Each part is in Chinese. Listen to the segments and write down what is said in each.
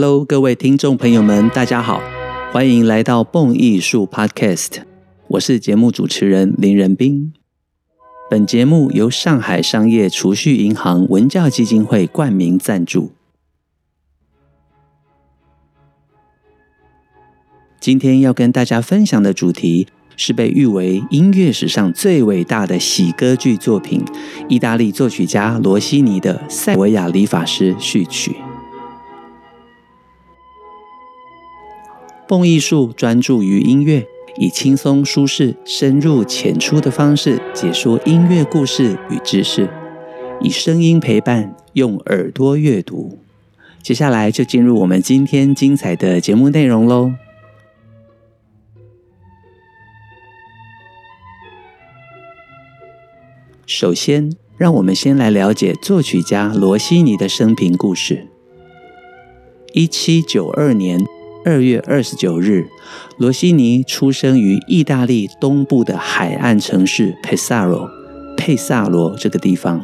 Hello，各位听众朋友们，大家好，欢迎来到蹦艺术 Podcast，我是节目主持人林仁斌。本节目由上海商业储蓄银行文教基金会冠名赞助。今天要跟大家分享的主题是被誉为音乐史上最伟大的喜歌剧作品——意大利作曲家罗西尼的《塞维亚理发师》序曲。蹦艺术专注于音乐，以轻松舒适、深入浅出的方式解说音乐故事与知识，以声音陪伴，用耳朵阅读。接下来就进入我们今天精彩的节目内容喽。首先，让我们先来了解作曲家罗西尼的生平故事。一七九二年。二月二十九日，罗西尼出生于意大利东部的海岸城市佩萨罗，佩萨罗这个地方。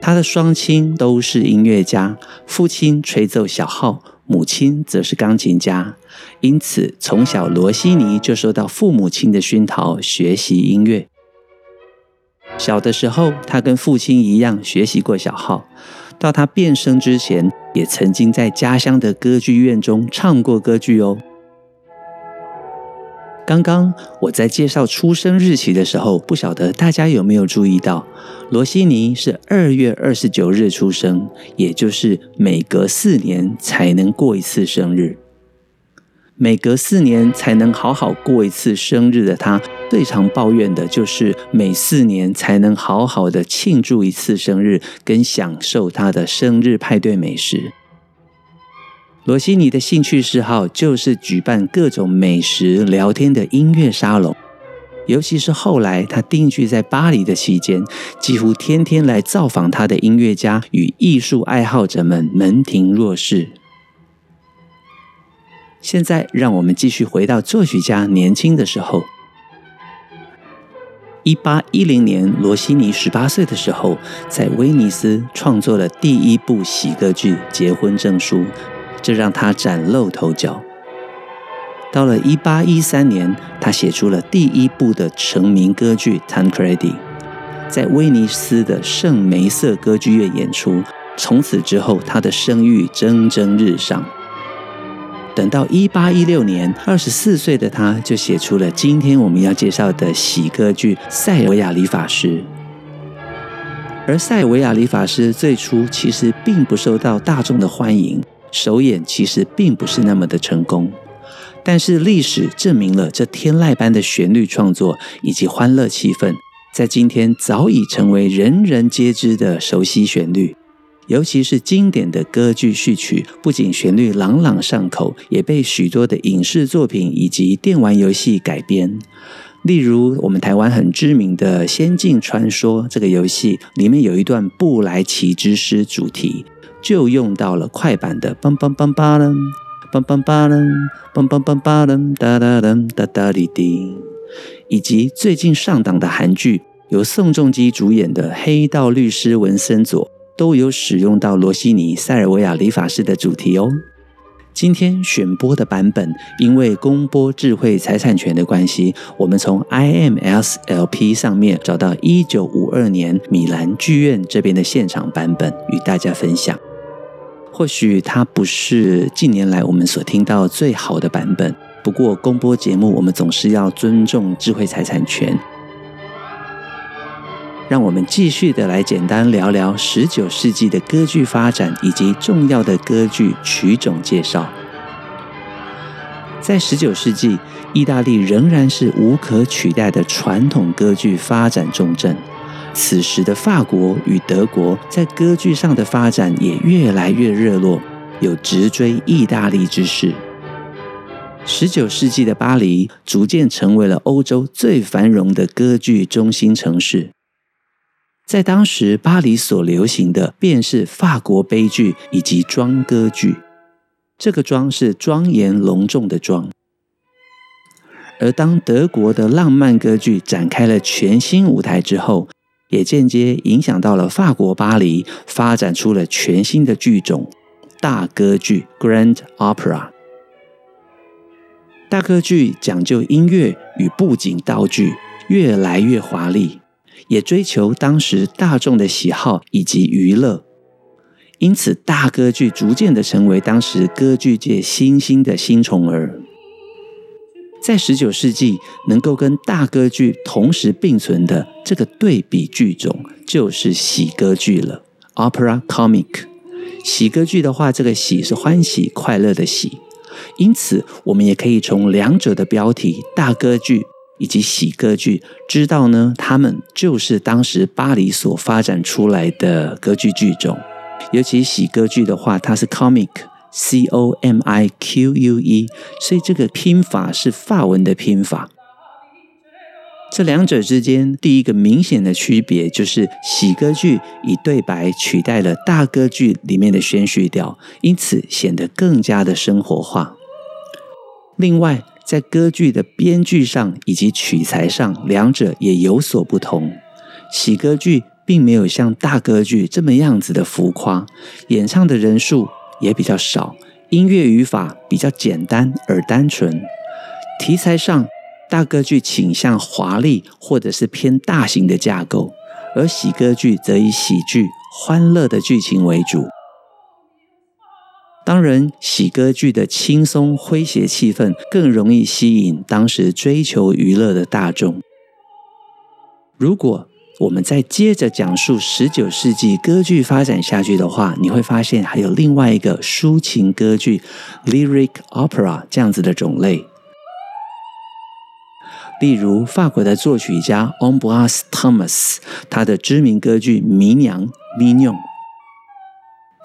他的双亲都是音乐家，父亲吹奏小号，母亲则是钢琴家。因此，从小罗西尼就受到父母亲的熏陶，学习音乐。小的时候，他跟父亲一样学习过小号。到他变声之前，也曾经在家乡的歌剧院中唱过歌剧哦。刚刚我在介绍出生日期的时候，不晓得大家有没有注意到，罗西尼是二月二十九日出生，也就是每隔四年才能过一次生日。每隔四年才能好好过一次生日的他，最常抱怨的就是每四年才能好好的庆祝一次生日，跟享受他的生日派对美食。罗西尼的兴趣嗜好就是举办各种美食、聊天的音乐沙龙，尤其是后来他定居在巴黎的期间，几乎天天来造访他的音乐家与艺术爱好者们门庭若市。现在，让我们继续回到作曲家年轻的时候。一八一零年，罗西尼十八岁的时候，在威尼斯创作了第一部喜歌剧《结婚证书》，这让他崭露头角。到了一八一三年，他写出了第一部的成名歌剧《Tancredi》，在威尼斯的圣梅瑟歌剧院演出。从此之后，他的声誉蒸蒸日上。等到一八一六年，二十四岁的他就写出了今天我们要介绍的喜歌剧《塞尔维亚理发师》。而《塞尔维亚理发师》最初其实并不受到大众的欢迎，首演其实并不是那么的成功。但是历史证明了，这天籁般的旋律创作以及欢乐气氛，在今天早已成为人人皆知的熟悉旋律。尤其是经典的歌剧序曲，不仅旋律朗朗上口，也被许多的影视作品以及电玩游戏改编。例如，我们台湾很知名的《仙境传说》这个游戏里面有一段布莱奇之诗主题，就用到了快板的梆梆梆梆啷，梆梆梆啷，梆梆梆梆啷，哒哒哒哒哒哩滴，以及最近上档的韩剧，由宋仲基主演的《黑道律师文森佐》。都有使用到罗西尼《塞尔维亚理发师》的主题哦。今天选播的版本，因为公播智慧财产权的关系，我们从 IMS-LP 上面找到一九五二年米兰剧院这边的现场版本，与大家分享。或许它不是近年来我们所听到最好的版本，不过公播节目我们总是要尊重智慧财产权。让我们继续的来简单聊聊十九世纪的歌剧发展以及重要的歌剧曲种介绍。在十九世纪，意大利仍然是无可取代的传统歌剧发展重镇。此时的法国与德国在歌剧上的发展也越来越热络，有直追意大利之势。十九世纪的巴黎逐渐成为了欧洲最繁荣的歌剧中心城市。在当时，巴黎所流行的便是法国悲剧以及庄歌剧。这个“庄”是庄严隆重的“庄”。而当德国的浪漫歌剧展开了全新舞台之后，也间接影响到了法国巴黎，发展出了全新的剧种大歌剧 （Grand Opera）。大歌剧讲究音乐与布景道具越来越华丽，也追求当时大众的喜好以及娱乐，因此大歌剧逐渐的成为当时歌剧界新兴的新宠儿。在十九世纪，能够跟大歌剧同时并存的这个对比剧种，就是喜歌剧了 （Opera Comic）。喜歌剧的话，这个“喜”是欢喜、快乐的“喜”。因此，我们也可以从两者的标题“大歌剧”以及“喜歌剧”知道呢，他们就是当时巴黎所发展出来的歌剧剧种。尤其喜歌剧的话，它是 comic，c o m i q u e，所以这个拼法是法文的拼法。这两者之间，第一个明显的区别就是喜歌剧以对白取代了大歌剧里面的宣叙调，因此显得更加的生活化。另外，在歌剧的编剧上以及取材上，两者也有所不同。喜歌剧并没有像大歌剧这么样子的浮夸，演唱的人数也比较少，音乐语法比较简单而单纯，题材上。大歌剧倾向华丽或者是偏大型的架构，而喜歌剧则以喜剧、欢乐的剧情为主。当然，喜歌剧的轻松诙谐气氛更容易吸引当时追求娱乐的大众。如果我们再接着讲述十九世纪歌剧发展下去的话，你会发现还有另外一个抒情歌剧 （lyric opera） 这样子的种类。例如，法国的作曲家 o m b r a s Thomas，他的知名歌剧《迷娘》（Mignon）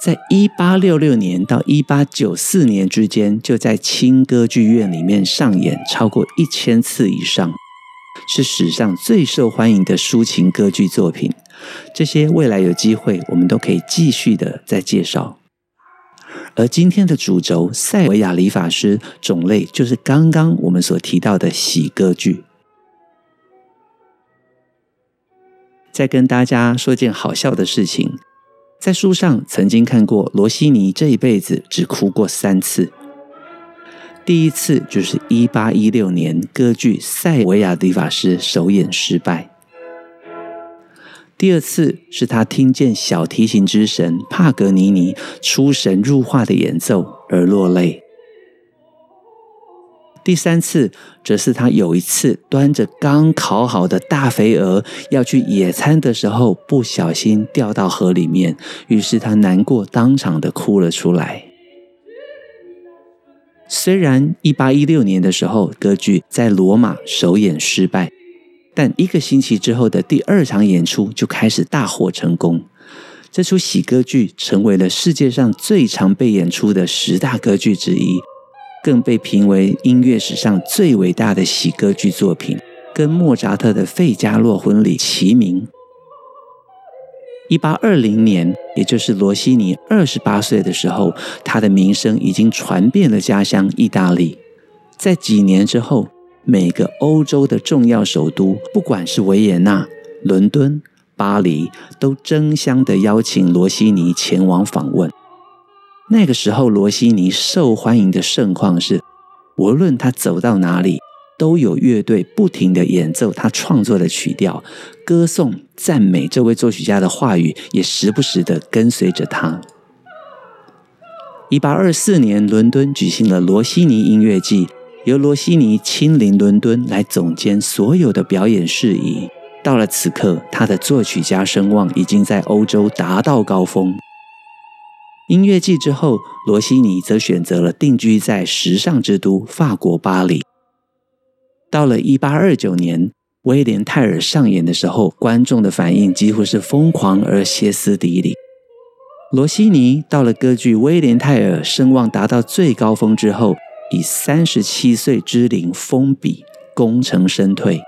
在一八六六年到一八九四年之间，就在轻歌剧院里面上演超过一千次以上，是史上最受欢迎的抒情歌剧作品。这些未来有机会，我们都可以继续的再介绍。而今天的主轴塞维亚理发师种类，就是刚刚我们所提到的喜歌剧。再跟大家说件好笑的事情，在书上曾经看过罗西尼这一辈子只哭过三次。第一次就是一八一六年歌剧《塞维亚理发师》首演失败。第二次是他听见小提琴之神帕格尼尼出神入化的演奏而落泪。第三次则是他有一次端着刚烤好的大肥鹅要去野餐的时候，不小心掉到河里面，于是他难过当场的哭了出来。虽然一八一六年的时候歌剧在罗马首演失败。但一个星期之后的第二场演出就开始大获成功，这出喜歌剧成为了世界上最常被演出的十大歌剧之一，更被评为音乐史上最伟大的喜歌剧作品，跟莫扎特的《费加罗婚礼》齐名。一八二零年，也就是罗西尼二十八岁的时候，他的名声已经传遍了家乡意大利。在几年之后。每个欧洲的重要首都，不管是维也纳、伦敦、巴黎，都争相的邀请罗西尼前往访问。那个时候，罗西尼受欢迎的盛况是，无论他走到哪里，都有乐队不停的演奏他创作的曲调，歌颂、赞美这位作曲家的话语，也时不时的跟随着他。一八二四年，伦敦举行了罗西尼音乐季。由罗西尼亲临伦敦来总监所有的表演事宜。到了此刻，他的作曲家声望已经在欧洲达到高峰。音乐季之后，罗西尼则选择了定居在时尚之都法国巴黎。到了一八二九年，威廉泰尔上演的时候，观众的反应几乎是疯狂而歇斯底里。罗西尼到了歌剧《威廉泰尔》声望达到最高峰之后，以三十七岁之龄封笔，功成身退。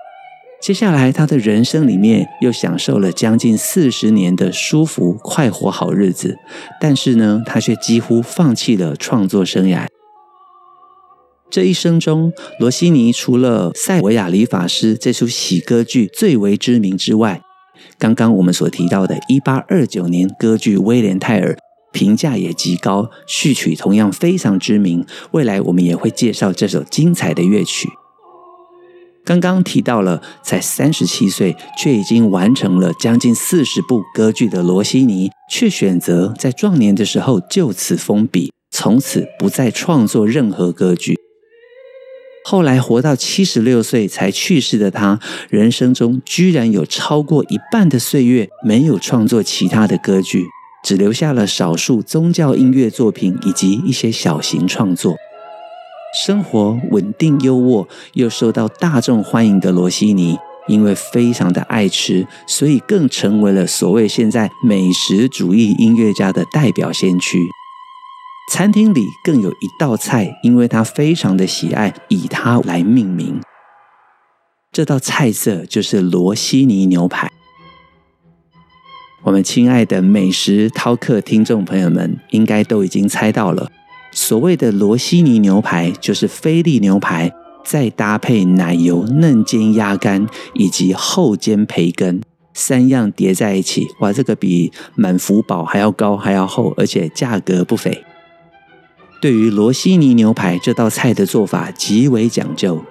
接下来，他的人生里面又享受了将近四十年的舒服快活好日子。但是呢，他却几乎放弃了创作生涯。这一生中，罗西尼除了《塞维亚理发师》这出喜歌剧最为知名之外，刚刚我们所提到的1829年歌剧《威廉泰尔》。评价也极高，序曲同样非常知名。未来我们也会介绍这首精彩的乐曲。刚刚提到了，才三十七岁，却已经完成了将近四十部歌剧的罗西尼，却选择在壮年的时候就此封笔，从此不再创作任何歌剧。后来活到七十六岁才去世的他，人生中居然有超过一半的岁月没有创作其他的歌剧，只留下了少数宗教音乐作品以及一些小型创作。生活稳定优渥又受到大众欢迎的罗西尼，因为非常的爱吃，所以更成为了所谓现在美食主义音乐家的代表先驱。餐厅里更有一道菜，因为他非常的喜爱，以他来命名。这道菜色就是罗西尼牛排。我们亲爱的美食饕客听众朋友们，应该都已经猜到了，所谓的罗西尼牛排，就是菲力牛排，再搭配奶油嫩煎鸭肝以及厚煎培根三样叠在一起。哇，这个比满福堡还要高，还要厚，而且价格不菲。对于罗西尼牛排这道菜的做法极为讲究，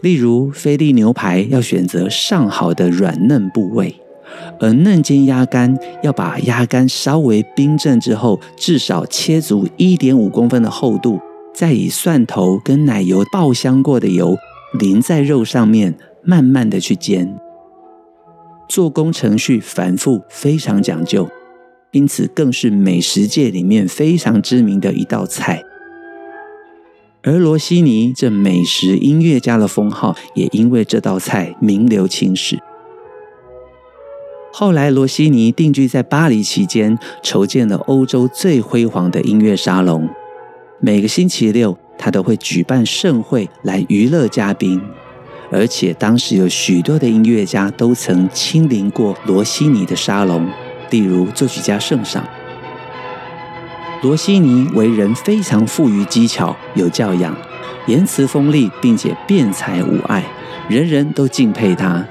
例如菲力牛排要选择上好的软嫩部位，而嫩煎鸭肝要把鸭肝稍微冰镇之后，至少切足一点五公分的厚度，再以蒜头跟奶油爆香过的油淋在肉上面，慢慢的去煎。做工程序繁复，非常讲究。因此，更是美食界里面非常知名的一道菜。而罗西尼这美食音乐家的封号，也因为这道菜名留青史。后来，罗西尼定居在巴黎期间，筹建了欧洲最辉煌的音乐沙龙。每个星期六，他都会举办盛会来娱乐嘉宾，而且当时有许多的音乐家都曾亲临过罗西尼的沙龙。例如作曲家圣上，罗西尼为人非常富于技巧，有教养，言辞锋利，并且辩才无碍，人人都敬佩他。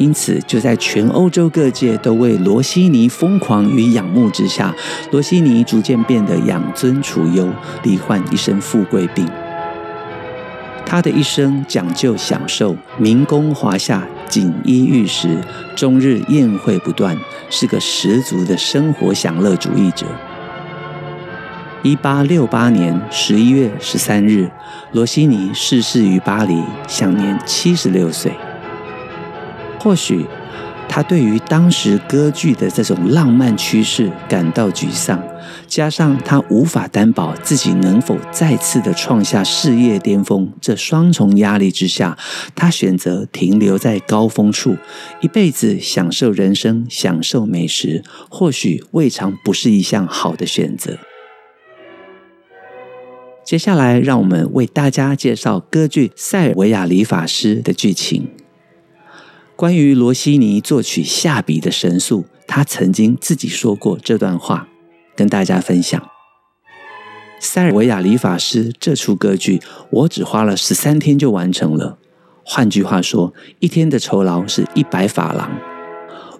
因此，就在全欧洲各界都为罗西尼疯狂与仰慕之下，罗西尼逐渐变得养尊处优，罹患一身富贵病。他的一生讲究享受，民工华夏，锦衣玉食，终日宴会不断，是个十足的生活享乐主义者。一八六八年十一月十三日，罗西尼逝世于巴黎，享年七十六岁。或许。他对于当时歌剧的这种浪漫趋势感到沮丧，加上他无法担保自己能否再次的创下事业巅峰，这双重压力之下，他选择停留在高峰处，一辈子享受人生，享受美食，或许未尝不是一项好的选择。接下来，让我们为大家介绍歌剧《塞尔维亚理发师》的剧情。关于罗西尼作曲下笔的神速，他曾经自己说过这段话，跟大家分享：“塞尔维亚理发师这出歌剧，我只花了十三天就完成了。换句话说，一天的酬劳是一百法郎。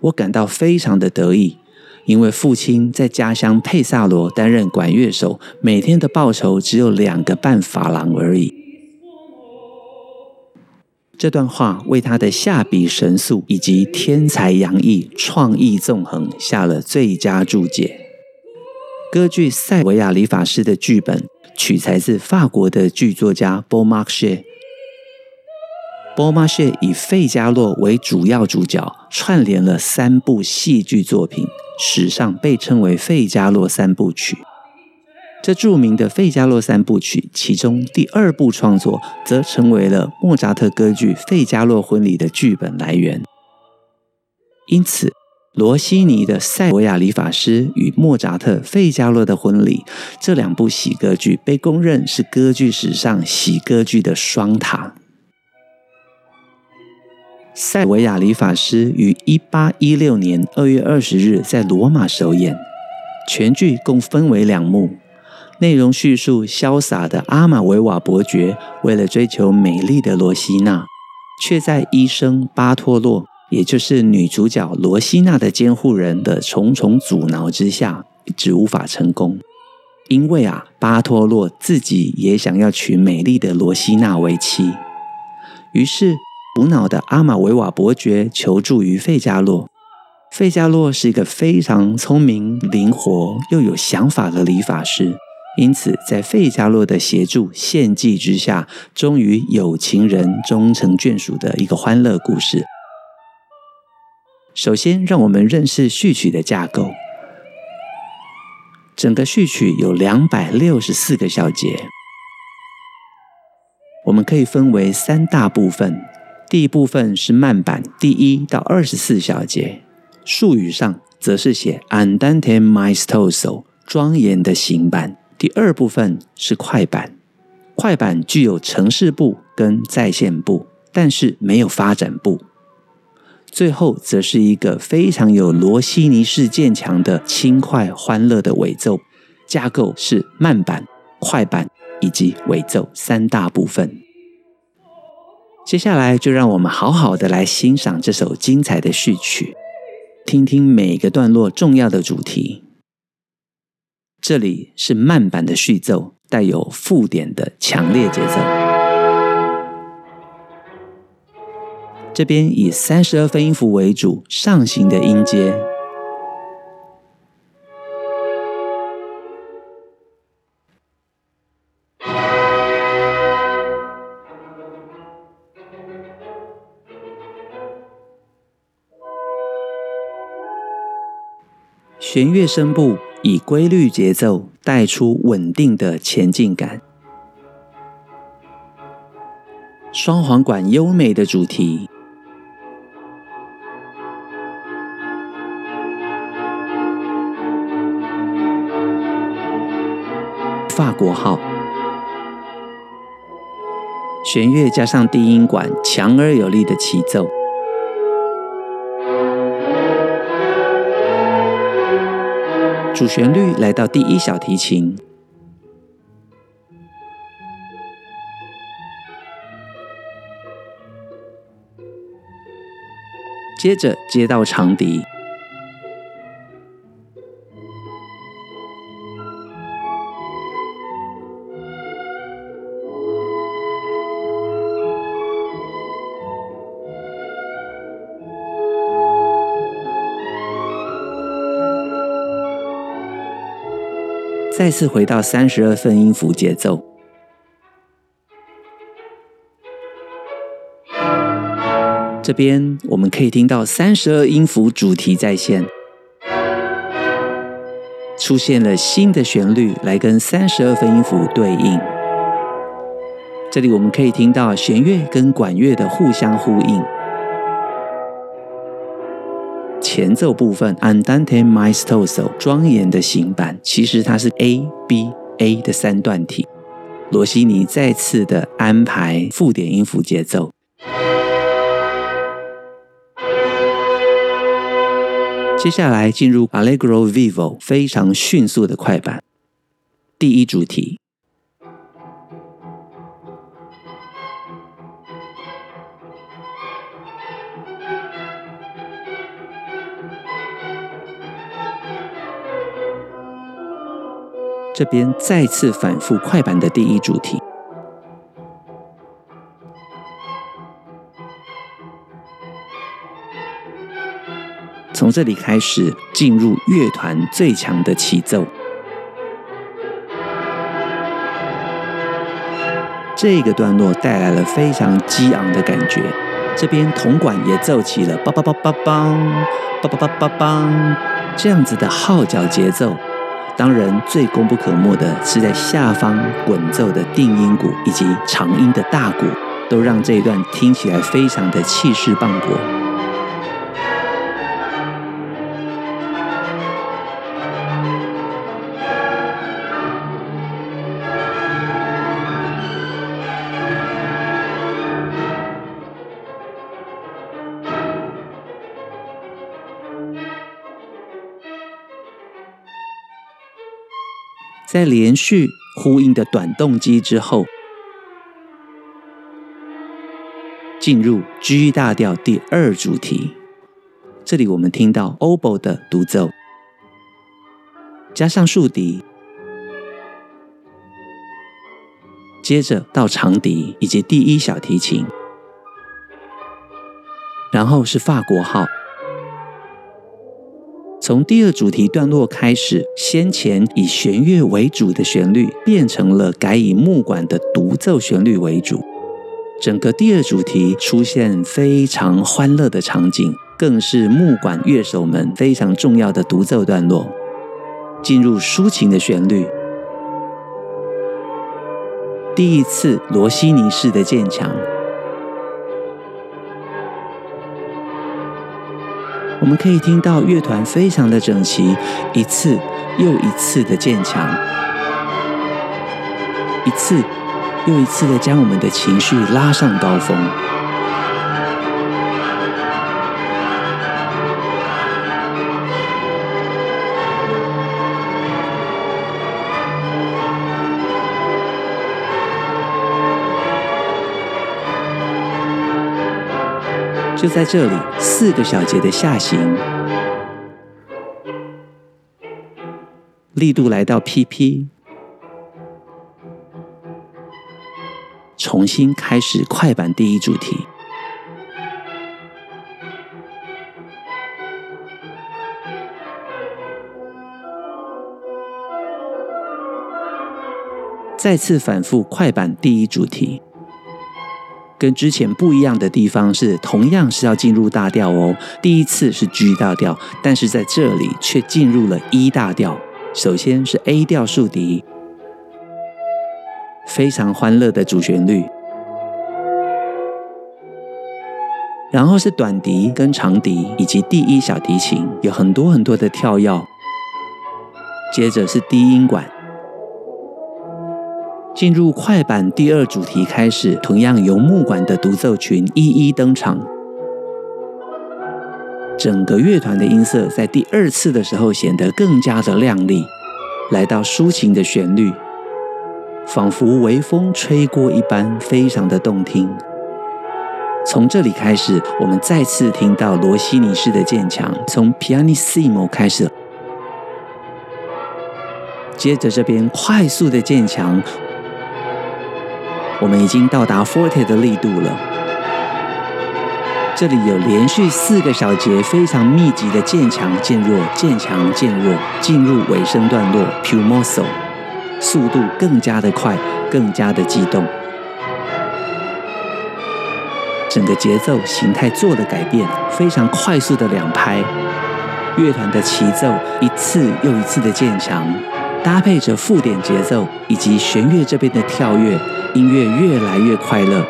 我感到非常的得意，因为父亲在家乡佩萨罗担任管乐手，每天的报酬只有两个半法郎而已。”这段话为他的下笔神速以及天才洋溢、创意纵横下了最佳注解。歌剧《塞维亚理发师》的剧本取材自法国的剧作家波马谢。波马谢以费加洛为主要主角，串联了三部戏剧作品，史上被称为“费加洛三部曲”。这著名的《费加洛三部曲》，其中第二部创作，则成为了莫扎特歌剧《费加洛婚礼》的剧本来源。因此，罗西尼的《塞维亚理发师》与莫扎特《费加洛的婚礼》这两部喜歌剧，被公认是歌剧史上喜歌剧的双塔。《塞维亚理发师》于一八一六年二月二十日在罗马首演，全剧共分为两幕。内容叙述潇洒的阿玛维瓦伯爵为了追求美丽的罗西娜，却在医生巴托洛，也就是女主角罗西娜的监护人的重重阻挠之下，一直无法成功，因为啊，巴托洛自己也想要娶美丽的罗西娜为妻。于是，苦恼的阿玛维瓦伯爵求助于费加洛。费加洛是一个非常聪明、灵活又有想法的理发师，因此在费加洛的协助、献祭之下，终于有情人终成眷属的一个欢乐故事。首先，让我们认识序曲的架构。整个序曲有两百六十四个小节，我们可以分为三大部分。第一部分是慢板，第一到二十四小节，术语上则是写 Andante maestoso，庄严的行板。第二部分是快板，快板具有呈示部跟再现部，但是没有发展部。最后则是一个非常有罗西尼式渐强的轻快欢乐的尾奏，架构是慢板、快板以及尾奏三大部分。接下来就让我们好好的来欣赏这首精彩的序曲，听听每个段落重要的主题。这里是慢板的序奏，带有附点的强烈节奏。这边以三十二分音符为主，上行的音阶。弦乐声部以规律节奏带出稳定的前进感，双簧管优美的主题。法国号，弦乐加上低音管，强而有力的起奏。主旋律来到第一小提琴，接着接到长笛。再次回到三十二分音符节奏，这边我们可以听到三十二音符主题再现，出现了新的旋律来跟三十二分音符对应。这里我们可以听到弦乐跟管乐的互相呼应。前奏部分，Andante maestoso，庄严的行板，其实它是 A B A 的三段体。罗西尼再次的安排附点音符节奏。接下来进入 Allegro vivo，非常迅速的快板。第一主题。这边再次反复快板的第一主题，从这里开始进入乐团最强的起奏。这个段落带来了非常激昂的感觉，这边铜管也奏起了梆梆梆梆梆梆梆梆梆这样子的号角节奏。当然，最功不可没的是在下方滚奏的定音鼓以及长音的大鼓，都让这一段听起来非常的气势磅礴。在连续呼应的短动机之后，进入 G 大调第二主题。这里我们听到 Oboe 的独奏，加上竖笛，接着到长笛以及第一小提琴，然后是法国号。从第二主题段落开始，先前以弦乐为主的旋律变成了改以木管的独奏旋律为主。整个第二主题出现非常欢乐的场景，更是木管乐手们非常重要的独奏段落。进入抒情的旋律，第一次罗西尼式的渐强。我们可以听到乐团非常的整齐，一次又一次的渐强，一次又一次的将我们的情绪拉上高峰。就在这里，四个小节的下行，力度来到 PP，重新开始快板第一主题，再次反复快板第一主题。跟之前不一样的地方是，同样是要进入大调哦。第一次是 G 大调，但是在这里却进入了 E 大调。首先是 A 调竖笛，非常欢乐的主旋律。然后是短笛跟长笛以及第一小提琴，有很多很多的跳跃。接着是低音管。进入快板第二主题开始，同样由木管的独奏群一一登场。整个乐团的音色在第二次的时候显得更加的亮丽，来到抒情的旋律，仿佛微风吹过一般，非常的动听。从这里开始，我们再次听到罗西尼式的渐强，从 Pianissimo 开始，接着这边快速的渐强。我们已经到达 forte 的力度了。这里有连续四个小节，非常密集的渐强渐弱，渐强渐弱，进入尾声段落，più mosso，速度更加的快，更加的激动。整个节奏形态做了改变，非常快速的两拍，乐团的齐奏一次又一次的渐强。搭配着附点节奏以及弦乐这边的跳跃，音乐越来越快乐。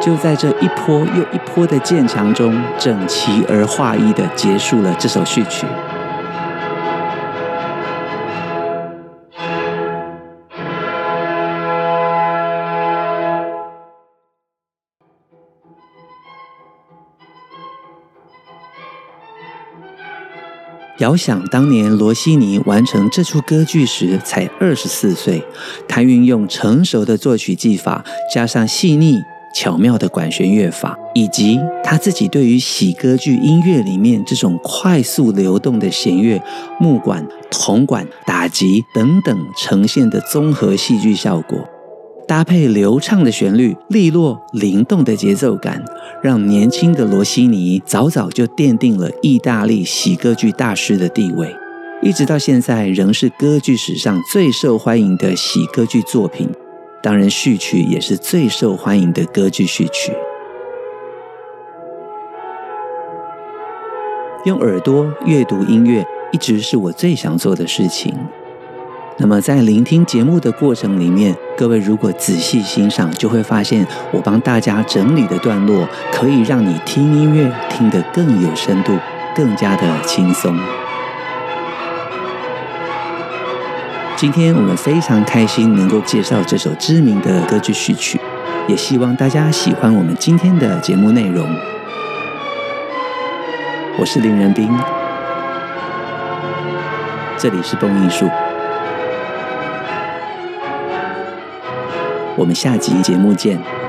就在这一波又一波的渐强中，整齐而划一的结束了这首序曲。遥想当年罗西尼完成这出歌剧时才二十四岁，他运用成熟的作曲技法，加上细腻巧妙的管弦乐法，以及他自己对于喜歌剧音乐里面这种快速流动的弦乐、木管、铜管、打击等等呈现的综合戏剧效果。搭配流畅的旋律、利落灵动的节奏感，让年轻的罗西尼早早就奠定了意大利喜歌剧大师的地位，一直到现在仍是歌剧史上最受欢迎的喜歌剧作品。当然，序曲也是最受欢迎的歌剧序曲。用耳朵阅读音乐，一直是我最想做的事情。那么，在聆听节目的过程里面，各位如果仔细欣赏，就会发现我帮大家整理的段落，可以让你听音乐听得更有深度，更加的轻松。今天我们非常开心能够介绍这首知名的歌剧序曲，也希望大家喜欢我们今天的节目内容。我是林仁斌，这里是蹦艺术。我们下集节目见。